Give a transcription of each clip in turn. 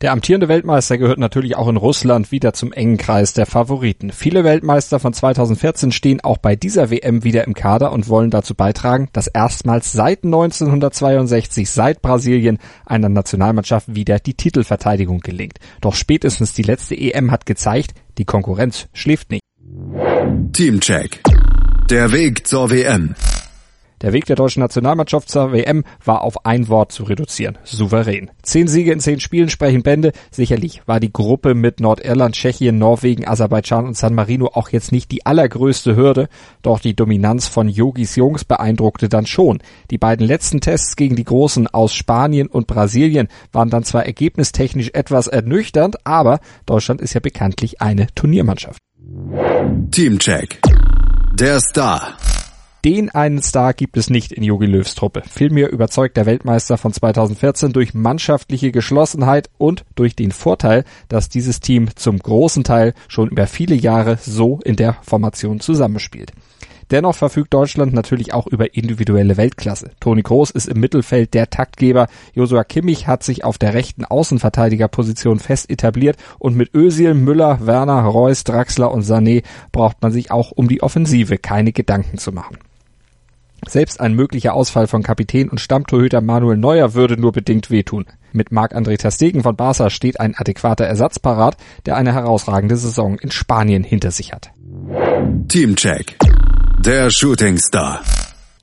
Der amtierende Weltmeister gehört natürlich auch in Russland wieder zum engen Kreis der Favoriten. Viele Weltmeister von 2014 stehen auch bei dieser WM wieder im Kader und wollen dazu beitragen, dass erstmals seit 1962, seit Brasilien, einer Nationalmannschaft wieder die Titelverteidigung gelingt. Doch spätestens die letzte EM hat gezeigt, die Konkurrenz schläft nicht. Teamcheck. Der Weg zur WM. Der Weg der deutschen Nationalmannschaft zur WM war auf ein Wort zu reduzieren. Souverän. Zehn Siege in zehn Spielen sprechen Bände. Sicherlich war die Gruppe mit Nordirland, Tschechien, Norwegen, Aserbaidschan und San Marino auch jetzt nicht die allergrößte Hürde. Doch die Dominanz von Yogis Jungs beeindruckte dann schon. Die beiden letzten Tests gegen die Großen aus Spanien und Brasilien waren dann zwar ergebnistechnisch etwas ernüchternd, aber Deutschland ist ja bekanntlich eine Turniermannschaft. Teamcheck. Der Star. Den einen Star gibt es nicht in Jogi Löws Truppe. Vielmehr überzeugt der Weltmeister von 2014 durch mannschaftliche Geschlossenheit und durch den Vorteil, dass dieses Team zum großen Teil schon über viele Jahre so in der Formation zusammenspielt. Dennoch verfügt Deutschland natürlich auch über individuelle Weltklasse. Toni Kroos ist im Mittelfeld der Taktgeber. Josua Kimmich hat sich auf der rechten Außenverteidigerposition fest etabliert und mit Özil, Müller, Werner, Reus, Draxler und Sané braucht man sich auch um die Offensive keine Gedanken zu machen. Selbst ein möglicher Ausfall von Kapitän und Stammtorhüter Manuel Neuer würde nur bedingt wehtun. Mit Marc-André Terstegen von Barca steht ein adäquater Ersatz parat, der eine herausragende Saison in Spanien hinter sich hat. Teamcheck. Der Shooting Star.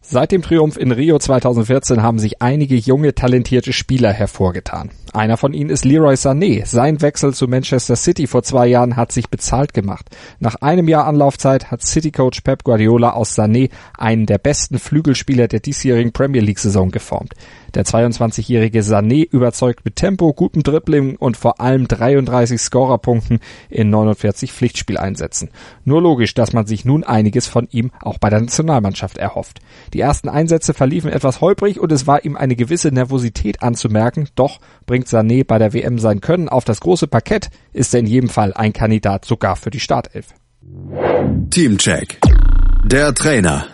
Seit dem Triumph in Rio 2014 haben sich einige junge, talentierte Spieler hervorgetan. Einer von ihnen ist Leroy Sané. Sein Wechsel zu Manchester City vor zwei Jahren hat sich bezahlt gemacht. Nach einem Jahr Anlaufzeit hat City-Coach Pep Guardiola aus Sané einen der besten Flügelspieler der diesjährigen Premier League-Saison geformt. Der 22-jährige Sané überzeugt mit Tempo, gutem Dribbling und vor allem 33 Scorerpunkten in 49 Pflichtspieleinsätzen. Nur logisch, dass man sich nun einiges von ihm auch bei der Nationalmannschaft erhofft. Die ersten Einsätze verliefen etwas holprig und es war ihm eine gewisse Nervosität anzumerken, doch bringt Sané bei der WM sein Können auf das große Parkett, ist er in jedem Fall ein Kandidat sogar für die Startelf. Teamcheck. Der Trainer.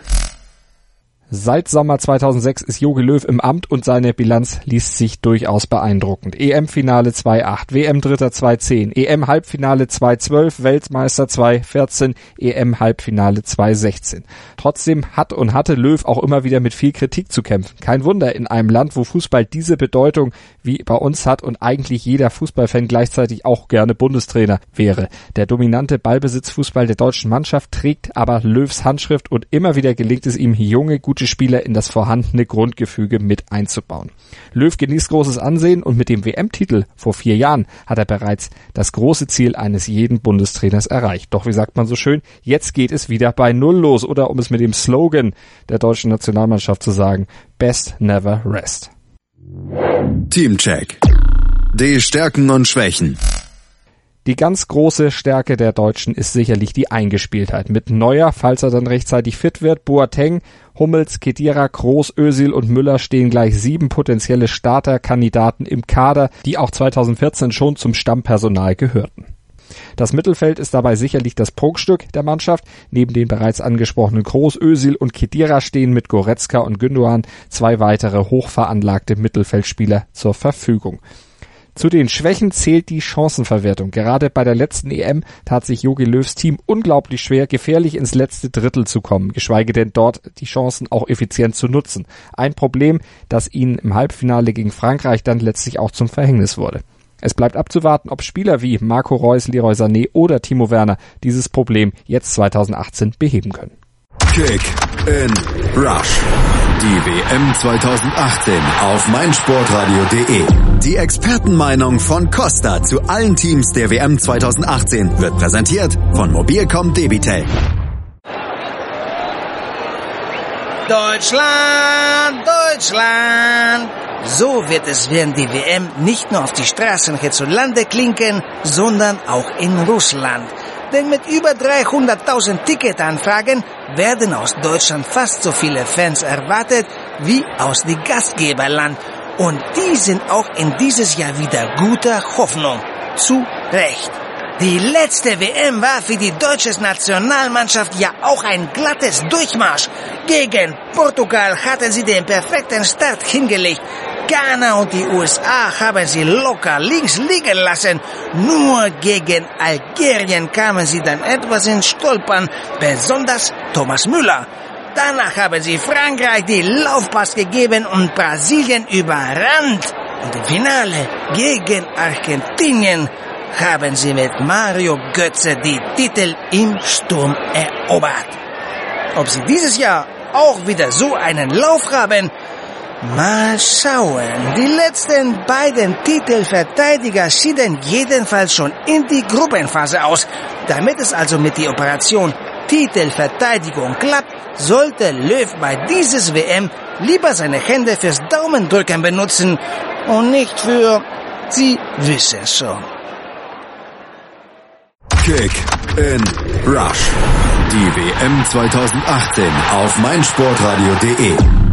Seit Sommer 2006 ist Jogi Löw im Amt und seine Bilanz liest sich durchaus beeindruckend. EM-Finale 2-8, WM-Dritter 2-10, EM-Halbfinale 2-12, Weltmeister 2-14, EM-Halbfinale 2-16. Trotzdem hat und hatte Löw auch immer wieder mit viel Kritik zu kämpfen. Kein Wunder in einem Land, wo Fußball diese Bedeutung wie bei uns hat und eigentlich jeder Fußballfan gleichzeitig auch gerne Bundestrainer wäre. Der dominante Ballbesitzfußball der deutschen Mannschaft trägt aber Löws Handschrift und immer wieder gelingt es ihm, junge, gute gute Spieler in das vorhandene Grundgefüge mit einzubauen. Löw genießt großes Ansehen und mit dem WM-Titel vor vier Jahren hat er bereits das große Ziel eines jeden Bundestrainers erreicht. Doch wie sagt man so schön, jetzt geht es wieder bei Null los oder um es mit dem Slogan der deutschen Nationalmannschaft zu sagen, Best Never Rest. Teamcheck. Die Stärken und Schwächen. Die ganz große Stärke der Deutschen ist sicherlich die Eingespieltheit. Mit Neuer, falls er dann rechtzeitig fit wird, Boateng, Hummels, Kedira, Kroos, Özil und Müller stehen gleich sieben potenzielle Starterkandidaten im Kader, die auch 2014 schon zum Stammpersonal gehörten. Das Mittelfeld ist dabei sicherlich das Prunkstück der Mannschaft. Neben den bereits angesprochenen Kroos, Özil und Kedira stehen mit Goretzka und Gündogan zwei weitere hochveranlagte Mittelfeldspieler zur Verfügung. Zu den Schwächen zählt die Chancenverwertung. Gerade bei der letzten EM tat sich Jogi Löws Team unglaublich schwer, gefährlich ins letzte Drittel zu kommen, geschweige denn dort die Chancen auch effizient zu nutzen. Ein Problem, das ihnen im Halbfinale gegen Frankreich dann letztlich auch zum Verhängnis wurde. Es bleibt abzuwarten, ob Spieler wie Marco Reus, Leroy Sané oder Timo Werner dieses Problem jetzt 2018 beheben können. Kick in Rush. Die WM 2018 auf meinsportradio.de. Die Expertenmeinung von Costa zu allen Teams der WM 2018 wird präsentiert von Mobilcom Debitel. Deutschland, Deutschland. So wird es während die WM nicht nur auf die Straßen hierzulande klinken, sondern auch in Russland. Denn mit über 300.000 Ticketanfragen werden aus Deutschland fast so viele Fans erwartet wie aus dem Gastgeberland. Und die sind auch in dieses Jahr wieder guter Hoffnung. Zu Recht. Die letzte WM war für die deutsche Nationalmannschaft ja auch ein glattes Durchmarsch. Gegen Portugal hatten sie den perfekten Start hingelegt. Ghana und die USA haben sie locker links liegen lassen. Nur gegen Algerien kamen sie dann etwas ins Stolpern, besonders Thomas Müller. Danach haben sie Frankreich die Laufpass gegeben und Brasilien überrannt. Und im Finale gegen Argentinien haben sie mit Mario Götze die Titel im Sturm erobert. Ob sie dieses Jahr auch wieder so einen Lauf haben, Mal schauen. Die letzten beiden Titelverteidiger schieden jedenfalls schon in die Gruppenphase aus. Damit es also mit der Operation Titelverteidigung klappt, sollte Löw bei dieses WM lieber seine Hände fürs Daumendrücken benutzen und nicht für Sie wissen schon. Kick in Rush. Die WM 2018 auf meinsportradio.de.